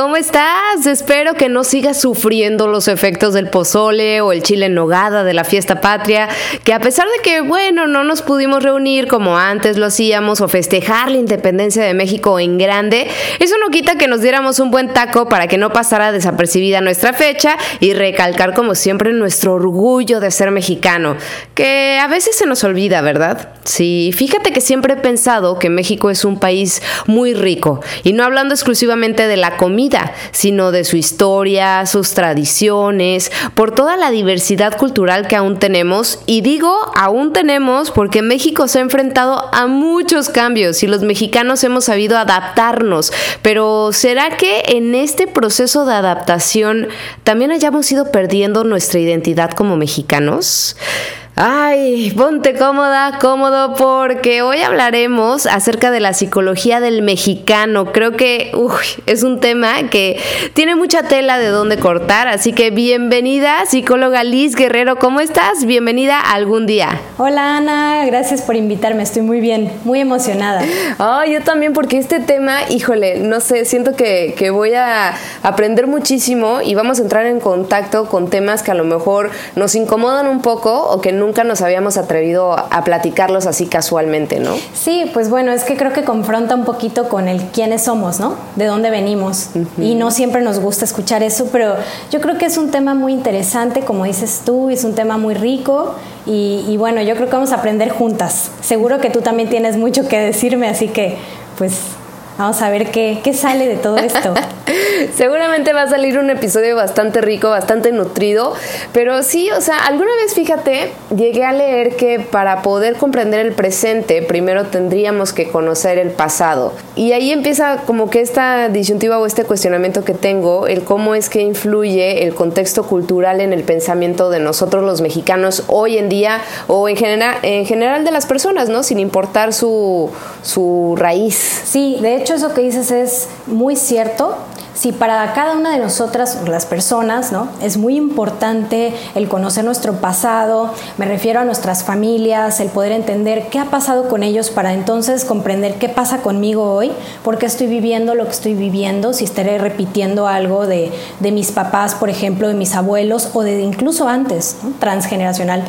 ¿Cómo estás? Espero que no sigas sufriendo los efectos del pozole o el chile en nogada de la fiesta patria, que a pesar de que, bueno, no nos pudimos reunir como antes lo hacíamos o festejar la independencia de México en grande, eso no quita que nos diéramos un buen taco para que no pasara desapercibida nuestra fecha y recalcar como siempre nuestro orgullo de ser mexicano, que a veces se nos olvida, ¿verdad? Sí, fíjate que siempre he pensado que México es un país muy rico y no hablando exclusivamente de la comida, sino de su historia, sus tradiciones, por toda la diversidad cultural que aún tenemos. Y digo aún tenemos porque México se ha enfrentado a muchos cambios y los mexicanos hemos sabido adaptarnos. Pero ¿será que en este proceso de adaptación también hayamos ido perdiendo nuestra identidad como mexicanos? Ay, ponte cómoda, cómodo, porque hoy hablaremos acerca de la psicología del mexicano. Creo que es un tema que tiene mucha tela de dónde cortar, así que bienvenida, psicóloga Liz Guerrero, ¿cómo estás? Bienvenida a algún día. Hola Ana, gracias por invitarme, estoy muy bien, muy emocionada. Oh, yo también, porque este tema, híjole, no sé, siento que, que voy a aprender muchísimo y vamos a entrar en contacto con temas que a lo mejor nos incomodan un poco o que nunca nunca nos habíamos atrevido a platicarlos así casualmente, ¿no? Sí, pues bueno, es que creo que confronta un poquito con el quiénes somos, ¿no? De dónde venimos. Y no siempre nos gusta escuchar eso, pero yo creo que es un tema muy interesante, como dices tú, es un tema muy rico y, y bueno, yo creo que vamos a aprender juntas. Seguro que tú también tienes mucho que decirme, así que pues Vamos a ver qué, qué sale de todo esto. Seguramente va a salir un episodio bastante rico, bastante nutrido, pero sí, o sea, alguna vez fíjate, llegué a leer que para poder comprender el presente, primero tendríamos que conocer el pasado. Y ahí empieza como que esta disyuntiva o este cuestionamiento que tengo, el cómo es que influye el contexto cultural en el pensamiento de nosotros los mexicanos hoy en día o en general, en general de las personas, ¿no? Sin importar su, su raíz. Sí, de hecho eso que dices es muy cierto si para cada una de nosotras, las personas, ¿no? es muy importante el conocer nuestro pasado, me refiero a nuestras familias, el poder entender qué ha pasado con ellos para entonces comprender qué pasa conmigo hoy, por qué estoy viviendo lo que estoy viviendo, si estaré repitiendo algo de, mis papás, por ejemplo, de mis abuelos o de incluso antes, transgeneracional.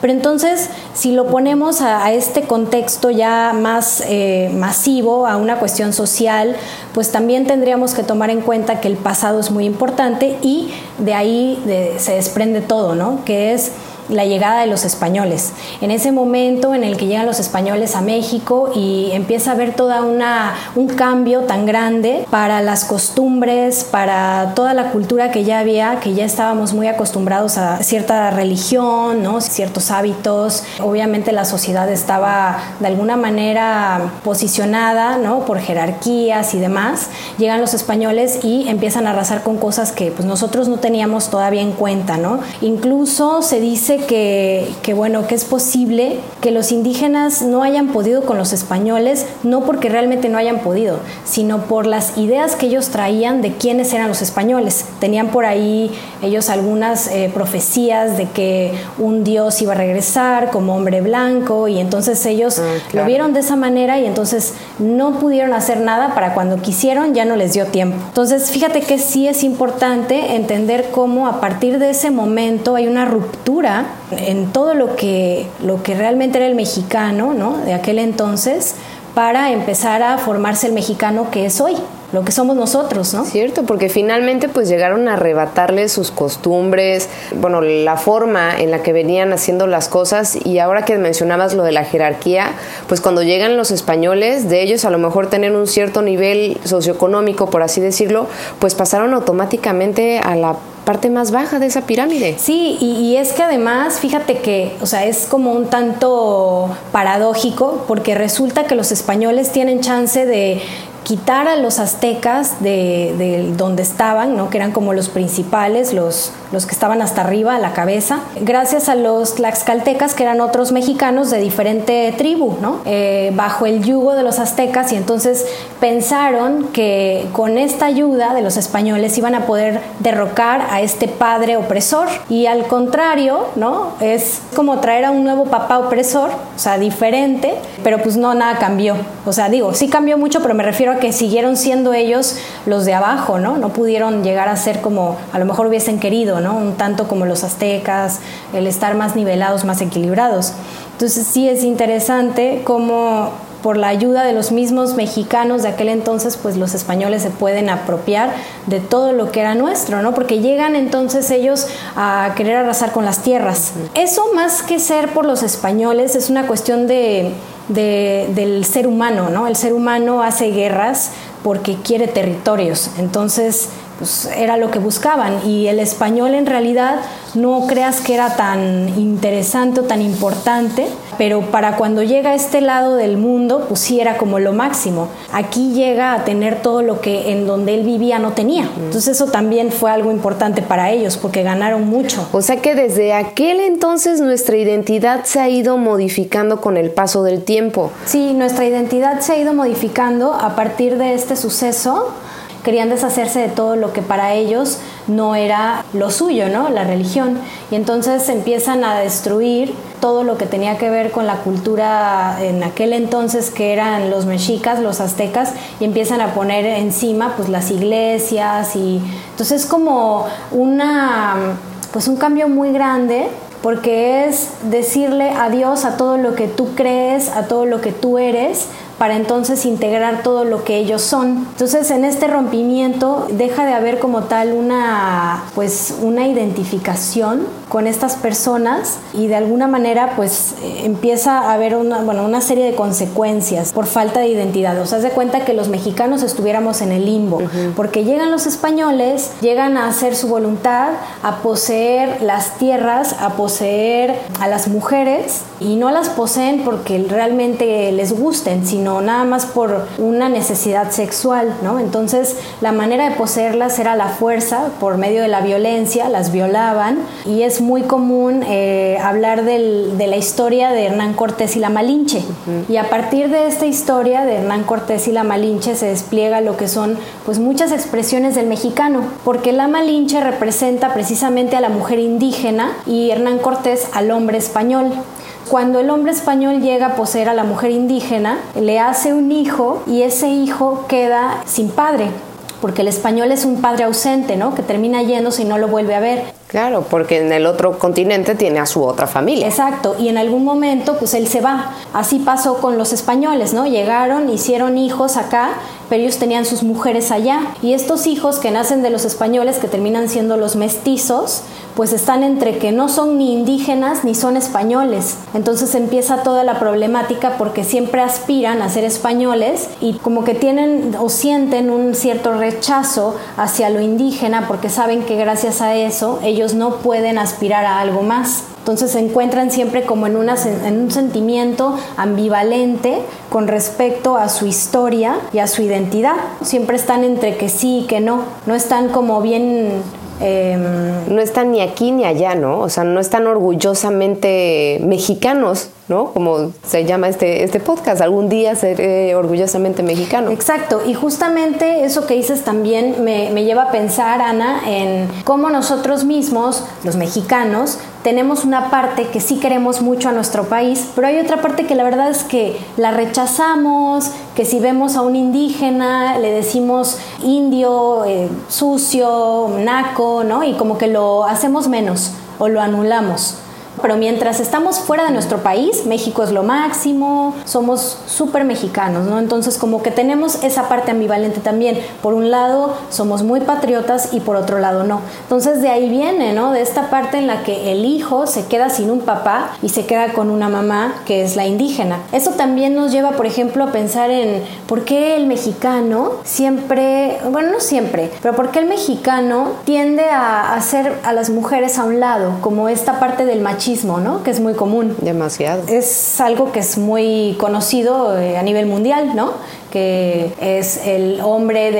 Pero entonces, si lo ponemos a, este contexto ya más eh, masivo, a una cuestión social, pues también tendríamos que tomar en cuenta que el pasado es muy importante y de ahí se desprende todo, ¿no? Que es la llegada de los españoles. En ese momento en el que llegan los españoles a México y empieza a haber toda una un cambio tan grande para las costumbres, para toda la cultura que ya había, que ya estábamos muy acostumbrados a cierta religión, ¿no? ciertos hábitos. Obviamente la sociedad estaba de alguna manera posicionada, ¿no? por jerarquías y demás. Llegan los españoles y empiezan a arrasar con cosas que pues nosotros no teníamos todavía en cuenta, ¿no? Incluso se dice que, bueno, que es posible que los indígenas no hayan podido con los españoles, no porque realmente no hayan podido, sino por las ideas que ellos traían de quiénes eran los españoles. Tenían por ahí ellos algunas eh, profecías de que un dios iba a regresar como hombre blanco y entonces ellos ah, lo vieron de esa manera y entonces no pudieron hacer nada para cuando quisieron ya no les dio tiempo. Entonces fíjate que sí es importante entender cómo a partir de ese momento hay una ruptura en todo lo que, lo que realmente era el mexicano ¿no? de aquel entonces para empezar a formarse el mexicano que es hoy. lo que somos nosotros, ¿no? Cierto, porque finalmente pues llegaron a arrebatarle sus costumbres, bueno, la forma en la que venían haciendo las cosas y ahora que mencionabas lo de la jerarquía, pues cuando llegan los españoles, de ellos a lo mejor tener un cierto nivel socioeconómico, por así decirlo, pues pasaron automáticamente a la parte más baja de esa pirámide. Sí, y, es que además, fíjate que, o sea, es como un tanto paradójico, porque resulta que los españoles tienen chance de quitar a los aztecas de, donde estaban, ¿no? que eran como los principales, los, los que estaban hasta arriba, a la cabeza, gracias a los tlaxcaltecas, que eran otros mexicanos de diferente tribu, ¿no? Eh, bajo el yugo de los aztecas, y entonces pensaron que con esta ayuda de los españoles iban a poder derrocar a este padre opresor. Y al contrario, ¿no? es como traer a un nuevo papá opresor, o sea, diferente, pero pues no, nada cambió. O sea, digo, sí cambió mucho, pero me refiero a que siguieron siendo ellos los de abajo, ¿no? No pudieron llegar a ser como a lo mejor hubiesen querido, ¿no? Un tanto como los aztecas, el estar más nivelados, más equilibrados. Entonces sí es interesante cómo por la ayuda de los mismos mexicanos de aquel entonces, pues los españoles se pueden apropiar de todo lo que era nuestro, ¿no? Porque llegan entonces ellos a querer arrasar con las tierras. Eso más que ser por los españoles es una cuestión de del ser humano, ¿no? El ser humano hace guerras porque quiere territorios. Entonces, pues era lo que buscaban. Y el español en realidad no creas que era tan interesante o tan importante, pero para cuando llega a este lado del mundo, pues sí era como lo máximo. Aquí llega a tener todo lo que en donde él vivía no tenía. Entonces eso también fue algo importante para ellos porque ganaron mucho. O sea que desde aquel entonces nuestra identidad se ha ido modificando con el paso del tiempo. Sí, nuestra identidad se ha ido modificando a partir de este suceso querían deshacerse de todo lo que para ellos no era lo suyo, ¿no? La religión. Y entonces empiezan a destruir todo lo que tenía que ver con la cultura en aquel entonces que eran los mexicas, los aztecas, y empiezan a poner encima pues las iglesias y entonces es como una pues un cambio muy grande porque es decirle adiós a todo lo que tú crees, a todo lo que tú eres, para entonces integrar todo lo que ellos son. Entonces, en este rompimiento deja de haber como tal una pues una identificación con estas personas y de alguna manera pues empieza a haber una, bueno, una serie de consecuencias por falta de identidad. O sea, de cuenta que los mexicanos estuviéramos en el limbo, porque llegan los españoles, llegan a hacer su voluntad, a poseer las tierras, a poseer a las mujeres y no las poseen porque realmente les gusten, sino nada más por una necesidad sexual, ¿no? Entonces, la manera de poseerlas era la fuerza, por medio de la violencia, las violaban, y es muy común eh, hablar de la historia de Hernán Cortés y la Malinche. Y a partir de esta historia de Hernán Cortés y la Malinche se despliega lo que son pues muchas expresiones del mexicano, porque la Malinche representa precisamente a la mujer indígena y Hernán Cortés al hombre español. Cuando el hombre español llega a poseer a la mujer indígena, le hace un hijo y ese hijo queda sin padre porque el español es un padre ausente, ¿no? Que termina yéndose y no lo vuelve a ver. Claro, porque en el otro continente tiene a su otra familia. Exacto, y en algún momento pues él se va. Así pasó con los españoles, ¿no? Llegaron, hicieron hijos acá, pero ellos tenían sus mujeres allá. Y estos hijos que nacen de los españoles, que terminan siendo los mestizos, pues están entre que no son ni indígenas ni son españoles. Entonces empieza toda la problemática porque siempre aspiran a ser españoles y como que tienen o sienten un cierto rechazo hacia lo indígena porque saben que gracias a eso ellos no pueden aspirar a algo más. Entonces se encuentran siempre como en, en un sentimiento ambivalente con respecto a su historia y a su identidad. Siempre están entre que sí y que no. No están como bien Em, no están ni aquí ni allá, ¿no? O sea, no están orgullosamente mexicanos, ¿no? Como se llama este, este podcast, algún día seré orgullosamente mexicano. Exacto, y justamente eso que dices también me, me lleva a pensar, Ana, en cómo nosotros mismos, los mexicanos, tenemos una parte que sí queremos mucho a nuestro país, pero hay otra parte que la verdad es que la rechazamos, que si vemos a un indígena le decimos indio, eh, sucio, naco, ¿no? Y como que lo hacemos menos o lo anulamos. Pero mientras estamos fuera de nuestro país, México es lo máximo, somos súper mexicanos, ¿no? Entonces como que tenemos esa parte ambivalente también. Por un lado somos muy patriotas y por otro lado no. Entonces de ahí viene, ¿no? De esta parte en la que el hijo se queda sin un papá y se queda con una mamá que es la indígena. Eso también nos lleva, por ejemplo, a pensar en por qué el mexicano siempre, bueno, no siempre, pero por qué el mexicano tiende a hacer a las mujeres a un lado, como esta parte del machismo, ¿no? Que es muy común. Demasiado. Es algo que es muy conocido eh, a nivel mundial, ¿no? Que es el hombre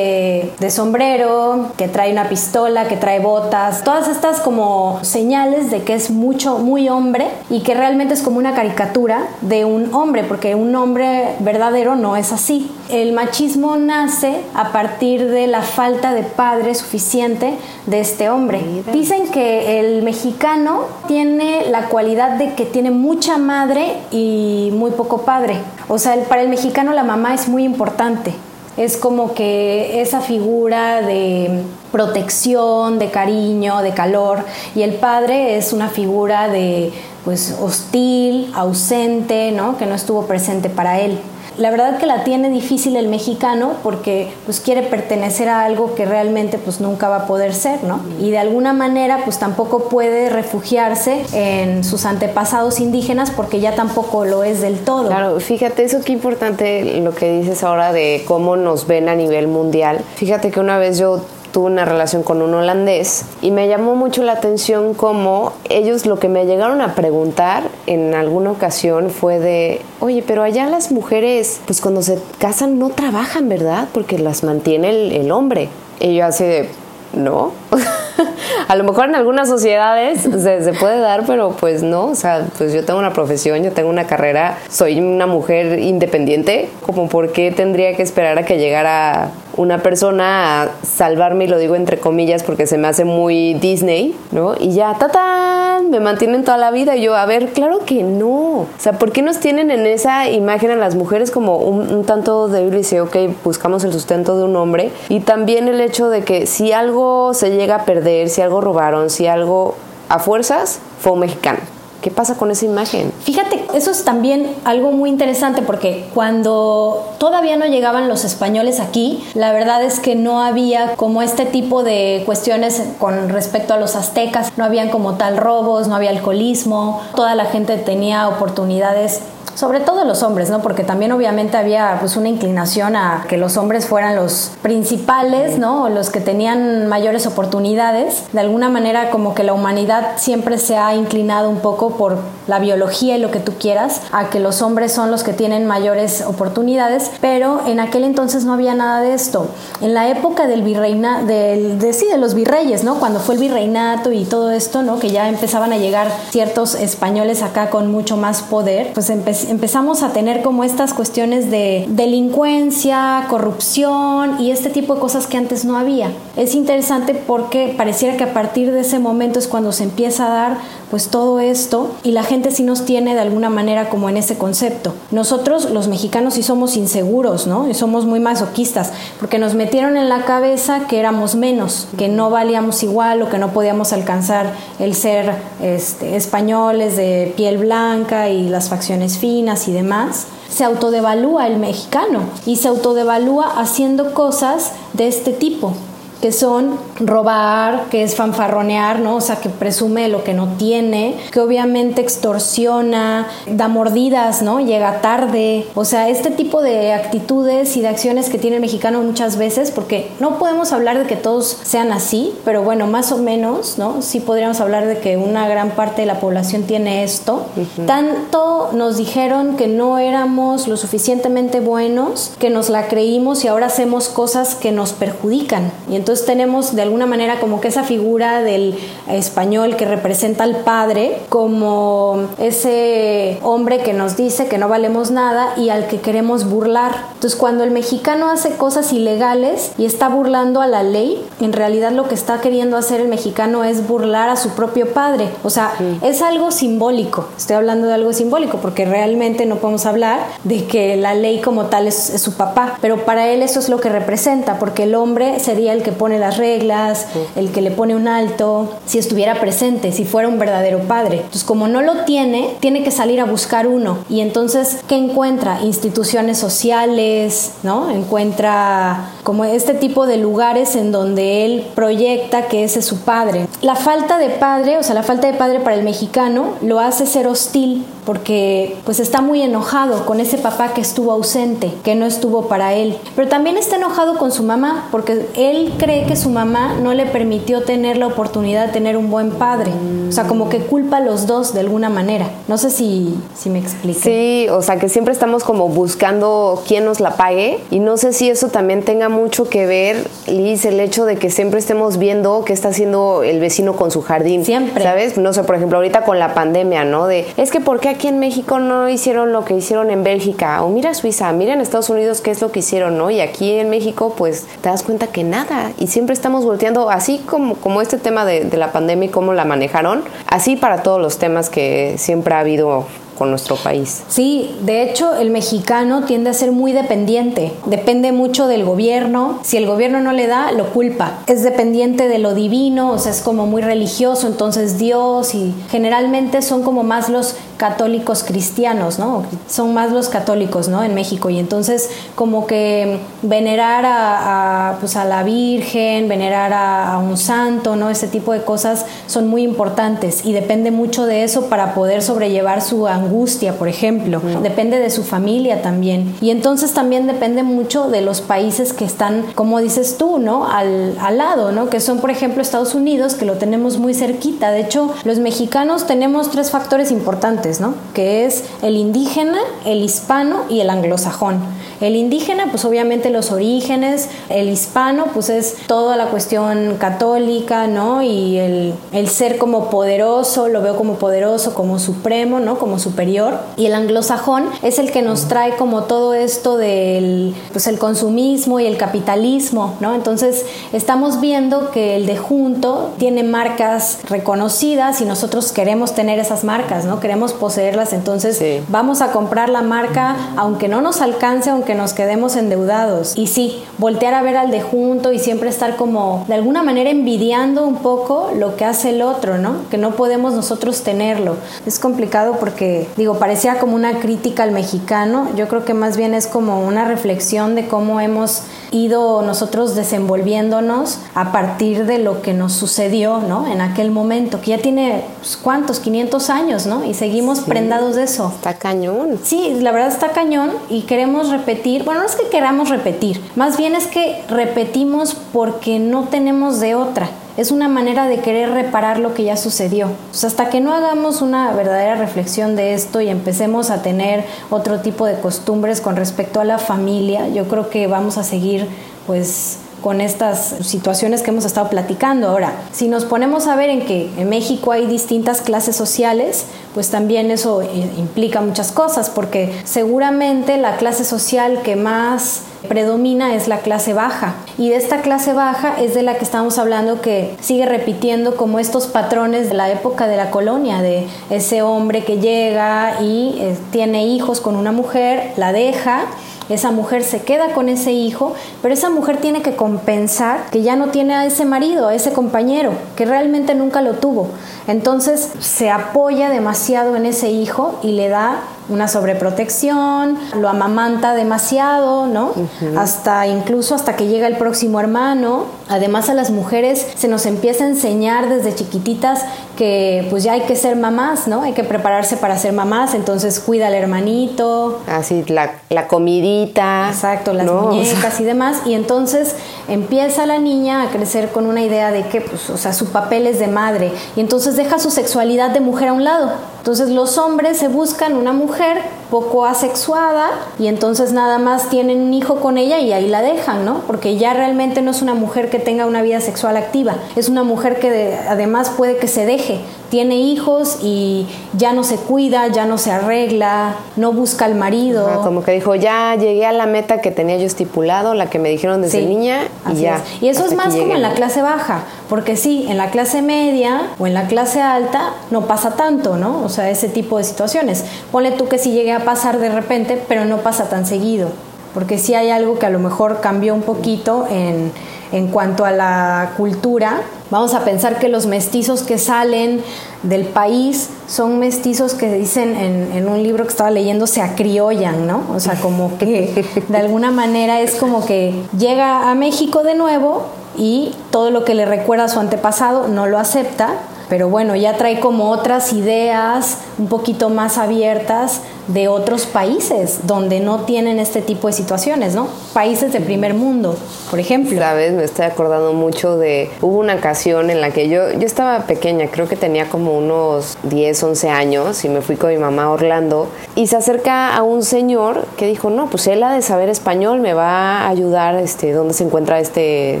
de, sombrero, que trae una pistola, que trae botas, todas estas como señales de que es mucho, muy hombre y que realmente es como una caricatura de un hombre, porque un hombre verdadero no es así. El machismo nace a partir de la falta de padre suficiente de este hombre. Dicen que el mexicano tiene la cualidad de que tiene mucha madre y muy poco padre. O sea, para el mexicano la mamá es muy importante. Es como que esa figura de protección, de cariño, de calor, y el padre es una figura de pues hostil, ausente, ¿no? que no estuvo presente para él la verdad que la tiene difícil el mexicano porque pues quiere pertenecer a algo que realmente pues nunca va a poder ser, ¿no? Y de alguna manera pues tampoco puede refugiarse en sus antepasados indígenas porque ya tampoco lo es del todo. Claro, fíjate, eso qué importante lo que dices ahora de cómo nos ven a nivel mundial. Fíjate que una vez yo tuve una relación con un holandés y me llamó mucho la atención cómo ellos lo que me llegaron a preguntar en alguna ocasión fue de, oye, pero allá las mujeres, pues cuando se casan no trabajan, ¿verdad? Porque las mantiene el, el hombre. Y yo así de, no. a lo mejor en algunas sociedades se, se, puede dar, pero pues no. O sea, pues yo tengo una profesión, yo tengo una carrera, soy una mujer independiente. Como por qué tendría que esperar a que llegara una persona a salvarme, y lo digo entre comillas porque se me hace muy Disney, ¿no? Y ya, ¡tatán! Me mantienen toda la vida. Y yo, a ver, claro que no. O sea, ¿por qué nos tienen en esa imagen a las mujeres como un, tanto débil y ok, buscamos el sustento de un hombre? Y también el hecho de que si algo se llega a perder, si algo robaron, si algo a fuerzas, fue un mexicano. ¿Qué pasa con esa imagen? Fíjate, eso es también algo muy interesante porque cuando todavía no llegaban los españoles aquí, la verdad es que no había como este tipo de cuestiones con respecto a los aztecas, no habían como tal robos, no había alcoholismo, toda la gente tenía oportunidades sobre todo los hombres, ¿no? Porque también obviamente había pues una inclinación a que los hombres fueran los principales, ¿no? O los que tenían mayores oportunidades. De alguna manera como que la humanidad siempre se ha inclinado un poco por la biología y lo que tú quieras, a que los hombres son los que tienen mayores oportunidades, pero en aquel entonces no había nada de esto. En la época del virreina, del, de, sí, de los virreyes, ¿no? Cuando fue el virreinato y todo esto, ¿no? Que ya empezaban a llegar ciertos españoles acá con mucho más poder, pues empezó empezamos a tener como estas cuestiones de delincuencia, corrupción y este tipo de cosas que antes no había. Es interesante porque pareciera que a partir de ese momento es cuando se empieza a dar pues todo esto y la gente sí nos tiene de alguna manera como en ese concepto. Nosotros los mexicanos sí somos inseguros, ¿no? Y somos muy masoquistas porque nos metieron en la cabeza que éramos menos, que no valíamos igual o que no podíamos alcanzar el ser este, españoles de piel blanca y las facciones finas y demás se autodevalúa el mexicano y se autodevalúa haciendo cosas de este tipo que son robar, que es fanfarronear, ¿no? O sea, que presume lo que no tiene, que obviamente extorsiona, da mordidas, ¿no? Llega tarde. O sea, este tipo de actitudes y de acciones que tiene el mexicano muchas veces, porque no podemos hablar de que todos sean así, pero bueno, más o menos, ¿no? Sí podríamos hablar de que una gran parte de la población tiene esto. Tanto nos dijeron que no éramos lo suficientemente buenos, que nos la creímos y ahora hacemos cosas que nos perjudican. Y entonces entonces tenemos de alguna manera como que esa figura del español que representa al padre como ese hombre que nos dice que no valemos nada y al que queremos burlar. Entonces cuando el mexicano hace cosas ilegales y está burlando a la ley, en realidad lo que está queriendo hacer el mexicano es burlar a su propio padre. O sea, es algo simbólico. Estoy hablando de algo simbólico porque realmente no podemos hablar de que la ley como tal es, es su papá, pero para él eso es lo que representa porque el hombre sería el que pone las reglas, el que le pone un alto, si estuviera presente, si fuera un verdadero padre. Entonces, como no lo tiene, tiene que salir a buscar uno. Y entonces, ¿qué encuentra? Instituciones sociales, ¿no? Encuentra como este tipo de lugares en donde él proyecta que ese es su padre. La falta de padre, o sea, la falta de padre para el mexicano lo hace ser hostil porque pues está muy enojado con ese papá que estuvo ausente, que no estuvo para él. Pero también está enojado con su mamá porque él cree que su mamá no le permitió tener la oportunidad de tener un buen padre. O sea, como que culpa a los dos de alguna manera. No sé si, si me explico. Sí, o sea, que siempre estamos como buscando quién nos la pague y no sé si eso también tenga mucho que ver, Liz, el hecho de que siempre estemos viendo qué está haciendo el vecino con su jardín. Siempre. ¿Sabes? No sé, por ejemplo, ahorita con la pandemia, ¿no? De, es que ¿por qué aquí en México no hicieron lo que hicieron en Bélgica? O mira Suiza, mira en Estados Unidos qué es lo que hicieron, ¿no? Y aquí en México, pues te das cuenta que nada. Y siempre estamos volteando, así como, como este tema de, de la pandemia y cómo la manejaron, así para todos los temas que siempre ha habido con nuestro país. Sí, de hecho el mexicano tiende a ser muy dependiente, depende mucho del gobierno, si el gobierno no le da, lo culpa, es dependiente de lo divino, o sea, es como muy religioso, entonces Dios y generalmente son como más los católicos cristianos, ¿no? Son más los católicos, ¿no? En México y entonces como que venerar a, pues a la Virgen, venerar a, a un santo, ¿no? Ese tipo de cosas son muy importantes y depende mucho de eso para poder sobrellevar su angustia, por ejemplo. Depende de su familia también. Y entonces también depende mucho de los países que están, como dices tú, ¿no? Al, al lado, ¿no? Que son, por ejemplo, Estados Unidos, que lo tenemos muy cerquita. De hecho, los mexicanos tenemos tres factores importantes, ¿no? Que es el indígena, el hispano y el anglosajón. El indígena, pues obviamente los orígenes, el hispano, pues es toda la cuestión católica, ¿no? Y el, el ser como poderoso, lo veo como poderoso, como supremo, ¿no? Como superior. Y el anglosajón es el que nos trae como todo esto del, pues el consumismo y el capitalismo, ¿no? Entonces estamos viendo que el de junto tiene marcas reconocidas y nosotros queremos tener esas marcas, ¿no? Queremos poseerlas, entonces Sí. vamos a comprar la marca aunque no nos alcance, aunque nos quedemos endeudados. Y sí, voltear a ver al de junto y siempre estar como de alguna manera envidiando un poco lo que hace el otro, ¿no? Que no podemos nosotros tenerlo. Es complicado porque, digo, parecía como una crítica al mexicano. Yo creo que más bien es como una reflexión de cómo hemos ido nosotros desenvolviéndonos a partir de lo que nos sucedió, ¿no? En aquel momento, que ya tiene, pues, ¿cuántos? 500 años, ¿no? Y seguimos prendados de eso. Está cañón. Sí, la verdad está cañón y queremos repetir, bueno, no es que queramos repetir, más bien es que repetimos porque no tenemos de otra. Es una manera de querer reparar lo que ya sucedió. Hasta que no hagamos una verdadera reflexión de esto y empecemos a tener otro tipo de costumbres con respecto a la familia, yo creo que vamos a seguir pues con estas situaciones que hemos estado platicando. Ahora, si nos ponemos a ver en que en México hay distintas clases sociales, pues también eso eh, implica muchas cosas, porque seguramente la clase social que más predomina es la clase baja. Y de esta clase baja es de la que estamos hablando que sigue repitiendo como estos patrones de la época de la colonia, de ese hombre que llega y eh, tiene hijos con una mujer, la deja esa mujer se queda con ese hijo, pero esa mujer tiene que compensar que ya no tiene a ese marido, a ese compañero, que realmente nunca lo tuvo. Entonces se apoya demasiado en ese hijo y le da una sobreprotección, lo amamanta demasiado, ¿no? Hasta incluso hasta que llega el próximo hermano. Además a las mujeres se nos empieza a enseñar desde chiquititas que pues ya hay que ser mamás, ¿no? Hay que prepararse para ser mamás, entonces cuida al hermanito, Así, la, la comidita. Exacto, las ¿no? muñecas y demás. Y entonces empieza la niña a crecer con una idea de que, pues, o sea, su papel es de madre. Y entonces deja su sexualidad de mujer a un lado. Entonces los hombres se buscan una mujer poco asexuada y entonces nada más tienen un hijo con ella y ahí la dejan, ¿no? Porque ya realmente no es una mujer que tenga una vida sexual activa. Es una mujer que de- además puede que se deje. Tiene hijos y ya no se cuida, ya no se arregla, no busca al marido. Ajá, como que dijo, ya llegué a la meta que tenía yo estipulado, la que me dijeron desde Sí, niña, y ya. es. Y eso es más como llegué, en la clase baja, porque sí, en la clase media o en la clase alta no pasa tanto, ¿no? O sea, ese tipo de situaciones. Ponle tú que sí llegue a pasar de repente, pero no pasa tan seguido, porque sí hay algo que a lo mejor cambió un poquito en, en cuanto a la cultura, vamos a pensar que los mestizos que salen del país son mestizos que dicen en, en, un libro que estaba leyendo se acriollan, ¿no? O sea, como que de alguna manera es como que llega a México de nuevo y todo lo que le recuerda a su antepasado no lo acepta pero bueno, ya trae como otras ideas un poquito más abiertas de otros países donde no tienen este tipo de situaciones, ¿no? Países de primer mundo, por ejemplo. Sabes, me estoy acordando mucho de, hubo una ocasión en la que yo, yo estaba pequeña, creo que tenía como unos 10, 11 años y me fui con mi mamá a Orlando y se acerca a un señor que dijo, no, pues él ha de saber español, me va a ayudar, este, dónde se encuentra este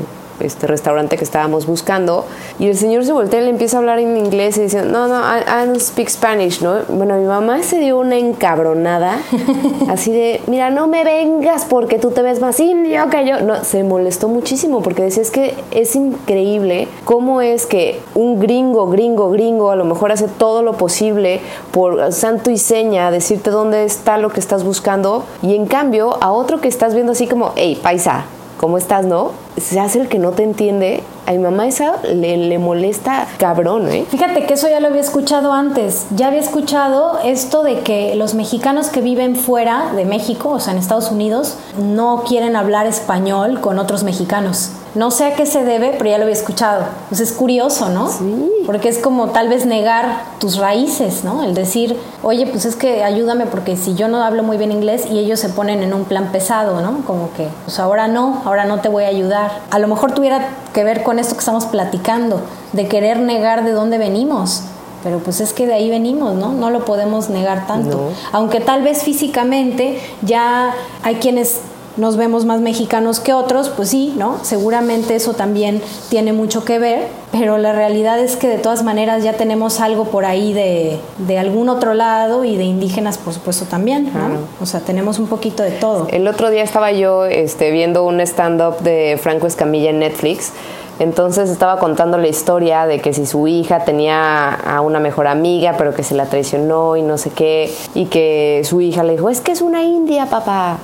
este restaurante que estábamos buscando y el señor se voltea y le empieza a hablar en inglés y dice, no, no, I, don't speak Spanish, ¿no? Bueno, mi mamá se dio una encabronada, así de, mira, no me vengas porque tú te ves más indio que yo. No, se molestó muchísimo porque decía, es que es increíble cómo es que un gringo, gringo, gringo, a lo mejor hace todo lo posible por santo y seña decirte dónde está lo que estás buscando y en cambio a otro que estás viendo así como, hey, paisa, ¿cómo estás, no? Se hace el que no te entiende. A mi mamá esa le, le, molesta cabrón, ¿eh? Fíjate que eso ya lo había escuchado antes. Ya había escuchado esto de que los mexicanos que viven fuera de México, o sea, en Estados Unidos, no quieren hablar español con otros mexicanos. No sé a qué se debe, pero ya lo había escuchado. Pues es curioso, ¿no? Sí. Porque es como tal vez negar tus raíces, ¿no? El decir, oye, pues es que ayúdame porque si yo no hablo muy bien inglés y ellos se ponen en un plan pesado, ¿no? Como que, pues ahora no, ahora no te voy a ayudar. A lo mejor tuviera que ver con esto que estamos platicando, de querer negar de dónde venimos. Pero pues es que de ahí venimos, ¿no? No lo podemos negar tanto. No. Aunque tal vez físicamente ya hay quienes nos vemos más mexicanos que otros, pues sí, ¿no? Seguramente eso también tiene mucho que ver, pero la realidad es que de todas maneras ya tenemos algo por ahí de, de algún otro lado y de indígenas, por supuesto, también, ¿no? O sea, tenemos un poquito de todo. El otro día estaba yo este, viendo un stand-up de Franco Escamilla en Netflix. Entonces estaba contando la historia de que si su hija tenía a una mejor amiga, pero que se la traicionó y no sé qué, y que su hija le dijo, es que es una india, papá.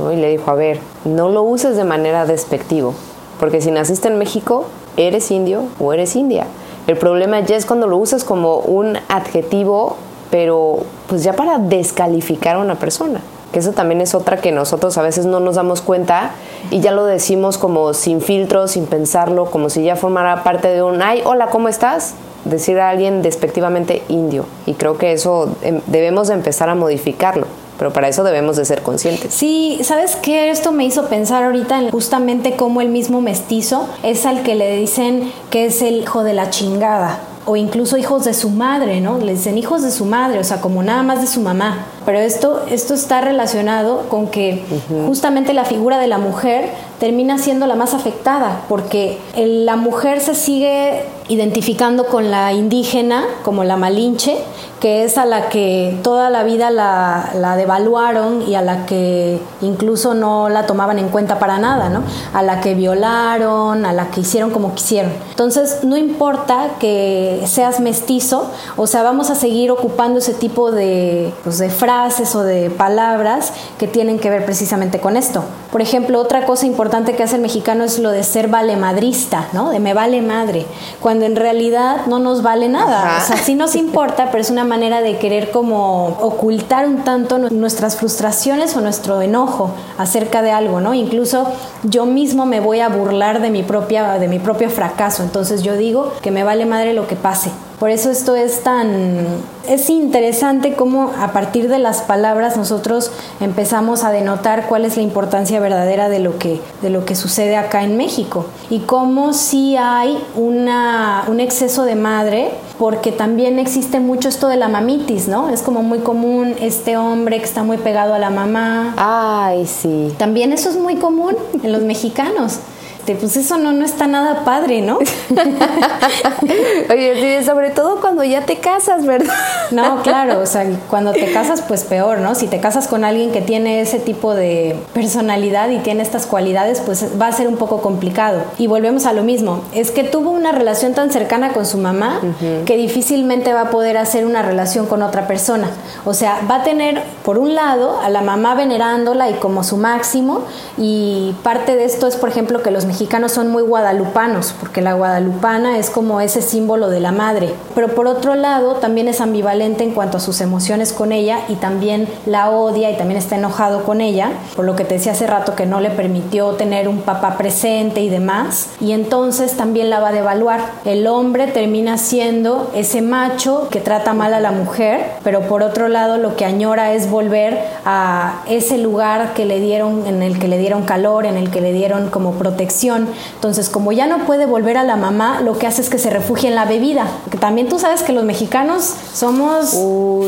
¿No? Y le dijo, a ver, no lo uses de manera despectivo, porque si naciste en México, eres indio o eres india. El problema ya es cuando lo usas como un adjetivo, pero pues ya para descalificar a una persona. Que eso también es otra que nosotros a veces no nos damos cuenta y ya lo decimos como sin filtro, sin pensarlo, como si ya formara parte de un, ay, hola, ¿cómo estás? Decir a alguien despectivamente indio. Y creo que eso em, debemos de empezar a modificarlo pero para eso debemos de ser conscientes. Sí, ¿sabes qué? Esto me hizo pensar ahorita en justamente cómo el mismo mestizo es al que le dicen que es el hijo de la chingada o incluso hijos de su madre, ¿no? Le dicen hijos de su madre, o sea, como nada más de su mamá. Pero esto, esto está relacionado con que uh -huh. justamente la figura de la mujer termina siendo la más afectada, porque la mujer se sigue identificando con la indígena como la malinche, que es a la que toda la vida la, la, devaluaron y a la que incluso no la tomaban en cuenta para nada, ¿no? A la que violaron, a la que hicieron como quisieron. Entonces, no importa que seas mestizo, o sea, vamos a seguir ocupando ese tipo de, pues, de frases o de palabras que tienen que ver precisamente con esto. Por ejemplo, otra cosa importante que hace el mexicano es lo de ser valemadrista, ¿no? De me vale madre, cuando en realidad no nos vale nada. Ajá. O sea, sí nos importa, pero es una manera de querer como ocultar un tanto nuestras frustraciones o nuestro enojo acerca de algo, ¿no? Incluso yo mismo me voy a burlar de mi propia de mi propio fracaso, entonces yo digo que me vale madre lo que pase. Por eso esto es tan es interesante cómo a partir de las palabras nosotros empezamos a denotar cuál es la importancia verdadera de lo que de lo que sucede acá en México y cómo si hay una, un exceso de madre porque también existe mucho esto de la mamitis, ¿no? Es como muy común este hombre que está muy pegado a la mamá. Ay, sí. También eso es muy común en los mexicanos pues eso no, no está nada padre, ¿no? Oye, sobre todo cuando ya te casas, ¿verdad? No, claro, o sea, cuando te casas, pues peor, ¿no? Si te casas con alguien que tiene ese tipo de personalidad y tiene estas cualidades, pues va a ser un poco complicado. Y volvemos a lo mismo, es que tuvo una relación tan cercana con su mamá uh -huh. que difícilmente va a poder hacer una relación con otra persona. O sea, va a tener, por un lado, a la mamá venerándola y como su máximo, y parte de esto es, por ejemplo, que los mexicanos son muy guadalupanos, porque la guadalupana es como ese símbolo de la madre. Pero por otro lado, también es ambivalente en cuanto a sus emociones con ella y también la odia y también está enojado con ella, por lo que te decía hace rato que no le permitió tener un papá presente y demás. Y entonces también la va a devaluar. El hombre termina siendo ese macho que trata mal a la mujer, pero por otro lado lo que añora es volver a ese lugar que le dieron, en el que le dieron calor, en el que le dieron como protección. Entonces, como ya no puede volver a la mamá, lo que hace es que se refugie en la bebida. Porque también tú sabes que los mexicanos somos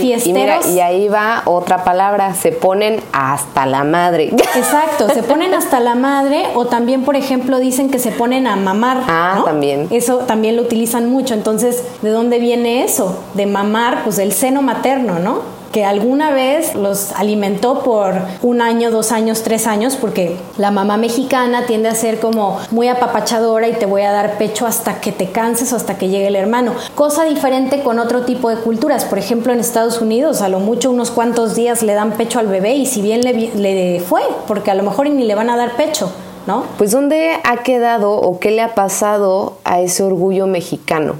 fiesteros. Y, y ahí va otra palabra, se ponen hasta la madre. Exacto, se ponen hasta la madre o también, por ejemplo, dicen que se ponen a mamar. Ah, también. Eso también lo utilizan mucho. Entonces, ¿de dónde viene eso? De mamar, pues del seno materno, ¿no? Que alguna vez los alimentó por un año, dos años, tres años, porque la mamá mexicana tiende a ser como muy apapachadora y te voy a dar pecho hasta que te canses o hasta que llegue el hermano. Cosa diferente con otro tipo de culturas. Por ejemplo, en Estados Unidos, a lo mucho unos cuantos días le dan pecho al bebé y si bien le, le fue, porque a lo mejor ni le van a dar pecho. ¿No? Pues ¿dónde ha quedado o qué le ha pasado a ese orgullo mexicano?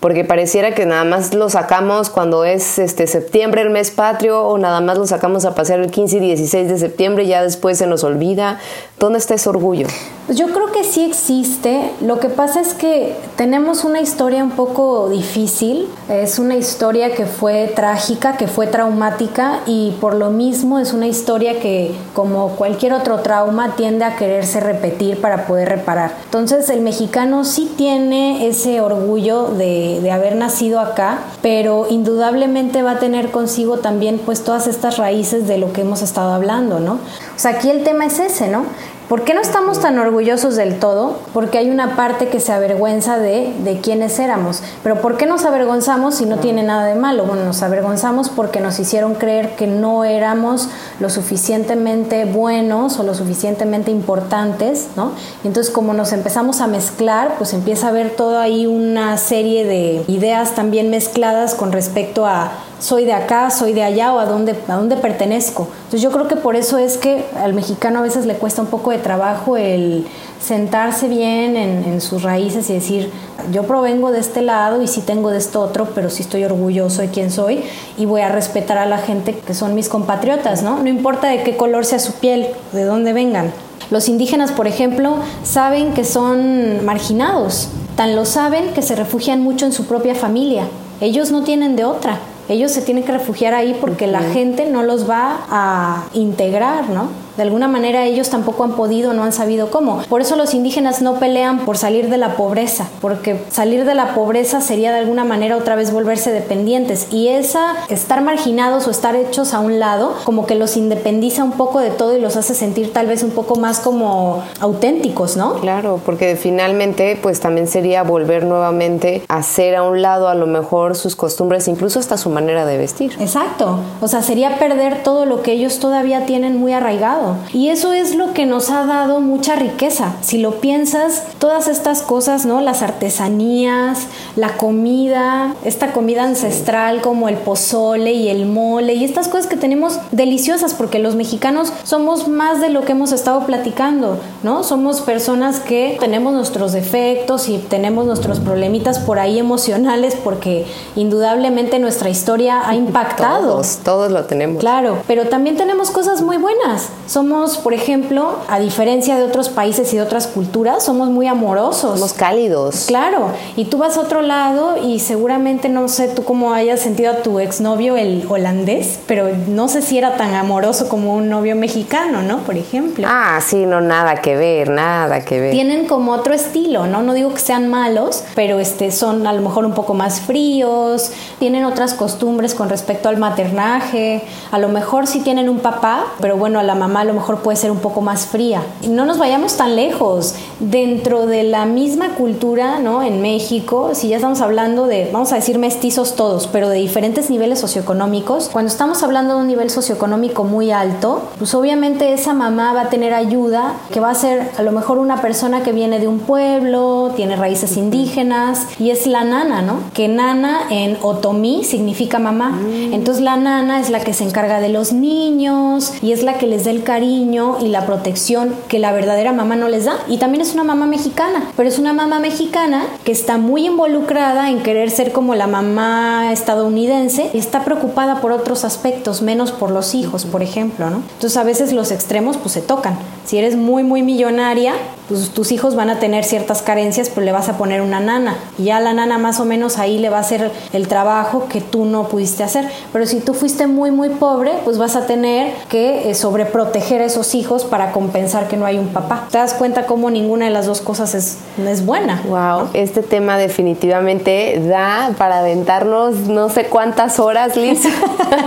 Porque pareciera que nada más lo sacamos cuando es este septiembre el mes patrio o nada más lo sacamos a pasear el 15 y 16 de septiembre y ya después se nos olvida. ¿Dónde está ese orgullo? Pues yo creo que sí existe. Lo que pasa es que tenemos una historia un poco difícil. Es una historia que fue trágica, que fue traumática y por lo mismo es una historia que como cualquier otro trauma tiende a quererse repetir para poder reparar. Entonces el mexicano sí tiene ese orgullo de de, haber nacido acá, pero indudablemente va a tener consigo también pues todas estas raíces de lo que hemos estado hablando, ¿no? O sea, aquí el tema es ese, ¿no? ¿Por qué no estamos tan orgullosos del todo? Porque hay una parte que se avergüenza de, de quiénes éramos. Pero ¿por qué nos avergonzamos si no tiene nada de malo? Bueno, nos avergonzamos porque nos hicieron creer que no éramos lo suficientemente buenos o lo suficientemente importantes, ¿no? Entonces como nos empezamos a mezclar, pues empieza a haber toda ahí una serie de ideas también mezcladas con respecto a soy de acá, soy de allá o a dónde, a dónde pertenezco. Entonces yo creo que por eso es que al mexicano a veces le cuesta un poco de trabajo el sentarse bien en, sus raíces y decir, yo provengo de este lado y sí tengo de esto otro, pero sí estoy orgulloso de quién soy y voy a respetar a la gente que son mis compatriotas, ¿no? No importa de qué color sea su piel, de dónde vengan. Los indígenas, por ejemplo, saben que son marginados, tan lo saben que se refugian mucho en su propia familia. Ellos no tienen de otra ellos se tienen que refugiar ahí porque la gente no los va a integrar, ¿no? De alguna manera ellos tampoco han podido, no han sabido cómo. Por eso los indígenas no pelean por salir de la pobreza, porque salir de la pobreza sería de alguna manera otra vez volverse dependientes. Y esa, estar marginados o estar hechos a un lado, como que los independiza un poco de todo y los hace sentir tal vez un poco más como auténticos, ¿no? Claro, porque finalmente pues también sería volver nuevamente a hacer a un lado a lo mejor sus costumbres, incluso hasta su manera de vestir. Exacto, o sea, sería perder todo lo que ellos todavía tienen muy arraigado. Y eso es lo que nos ha dado mucha riqueza. Si lo piensas, todas estas cosas, ¿no? Las artesanías, la comida, esta comida ancestral como el pozole y el mole y estas cosas que tenemos deliciosas porque los mexicanos somos más de lo que hemos estado platicando, ¿no? Somos personas que tenemos nuestros defectos y tenemos nuestros problemitas por ahí emocionales porque indudablemente nuestra historia ha impactado. Todos, todos lo tenemos. Claro, pero también tenemos cosas muy buenas. Somos, por ejemplo, a diferencia de otros países y de otras culturas, somos muy amorosos. Somos cálidos. Claro, y tú vas a otro lado y seguramente no sé tú cómo hayas sentido a tu exnovio el holandés, pero no sé si era tan amoroso como un novio mexicano, ¿no? Por ejemplo. Ah, sí, no, nada que ver, nada que ver. Tienen como otro estilo, ¿no? No digo que sean malos, pero este, son a lo mejor un poco más fríos, tienen otras costumbres con respecto al maternaje, a lo mejor sí tienen un papá, pero bueno, a la mamá a lo mejor puede ser un poco más fría. No nos vayamos tan lejos. Dentro de la misma cultura, ¿no? En México, si ya estamos hablando de, vamos a decir mestizos todos, pero de diferentes niveles socioeconómicos, cuando estamos hablando de un nivel socioeconómico muy alto, pues obviamente esa mamá va a tener ayuda, que va a ser a lo mejor una persona que viene de un pueblo, tiene raíces indígenas, y es la nana, ¿no? Que nana en otomí significa mamá. Mm. Entonces la nana es la que se encarga de los niños y es la que les da el cariño y la protección que la verdadera mamá no les da. Y también es una mamá mexicana, pero es una mamá mexicana que está muy involucrada en querer ser como la mamá estadounidense y está preocupada por otros aspectos, menos por los hijos, por ejemplo, ¿no? Entonces a veces los extremos pues se tocan. Si eres muy, muy millonaria, pues tus hijos van a tener ciertas carencias, pero le vas a poner una nana. Y ya la nana más o menos ahí le va a hacer el trabajo que tú no pudiste hacer. Pero si tú fuiste muy, muy pobre, pues vas a tener que eh, sobreproteger a esos hijos para compensar que no hay un papá. Te das cuenta cómo ninguna de las dos cosas es, es buena. Wow, este tema definitivamente da para aventarnos no sé cuántas horas, Liz.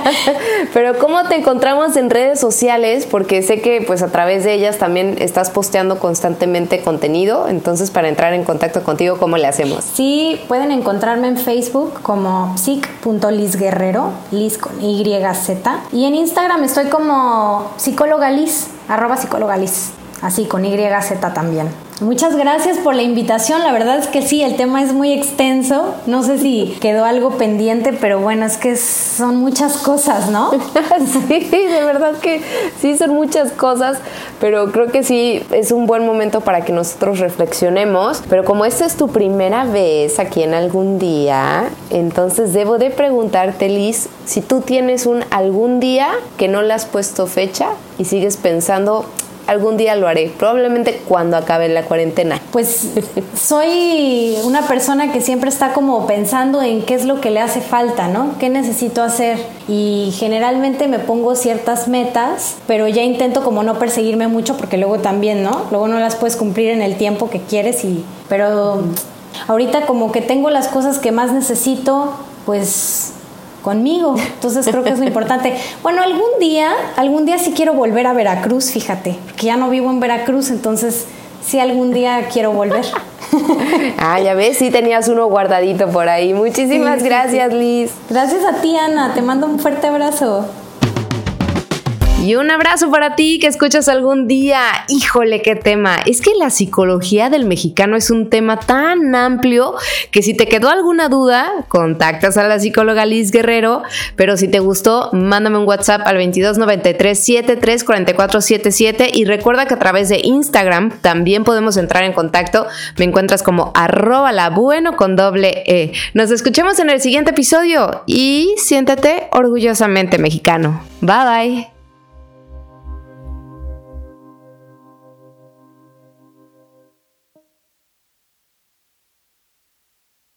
pero ¿cómo te encontramos en redes sociales? Porque sé que pues a través de ellas también estás posteando constantemente contenido. Entonces, para entrar en contacto contigo, ¿cómo le hacemos? Sí, pueden encontrarme en Facebook como psic.lisguerrero, Liz con YZ. Y en Instagram estoy como psicóloga Liz, arroba psicóloga Liz, así con YZ también. Muchas gracias por la invitación. La verdad es que sí, el tema es muy extenso. No sé si quedó algo pendiente, pero bueno, es que son muchas cosas, ¿no? sí, de verdad que sí son muchas cosas, pero creo que sí es un buen momento para que nosotros reflexionemos. Pero como esta es tu primera vez aquí en algún día, entonces debo de preguntarte, Liz, si tú tienes un algún día que no le has puesto fecha y sigues pensando, algún día lo haré, probablemente cuando acabe la cuarentena. Pues soy una persona que siempre está como pensando en qué es lo que le hace falta, ¿no? ¿Qué necesito hacer? Y generalmente me pongo ciertas metas, pero ya intento como no perseguirme mucho porque luego también, ¿no? Luego no las puedes cumplir en el tiempo que quieres y pero ahorita como que tengo las cosas que más necesito, pues conmigo. Entonces creo que es lo importante. Bueno, algún día, algún día sí quiero volver a Veracruz, fíjate, porque ya no vivo en Veracruz, entonces sí algún día quiero volver. ah, ya ves, sí tenías uno guardadito por ahí. Muchísimas gracias, Liz. Gracias a ti, Ana. Te mando un fuerte abrazo. Y un abrazo para ti que escuchas algún día. Híjole, qué tema. Es que la psicología del mexicano es un tema tan amplio que si te quedó alguna duda, contactas a la psicóloga Liz Guerrero. Pero si te gustó, mándame un WhatsApp al 2293 734477 y recuerda que a través de Instagram también podemos entrar en contacto. Me encuentras como arroba la bueno con doble E. Nos escuchemos en el siguiente episodio y siéntate orgullosamente mexicano. Bye bye.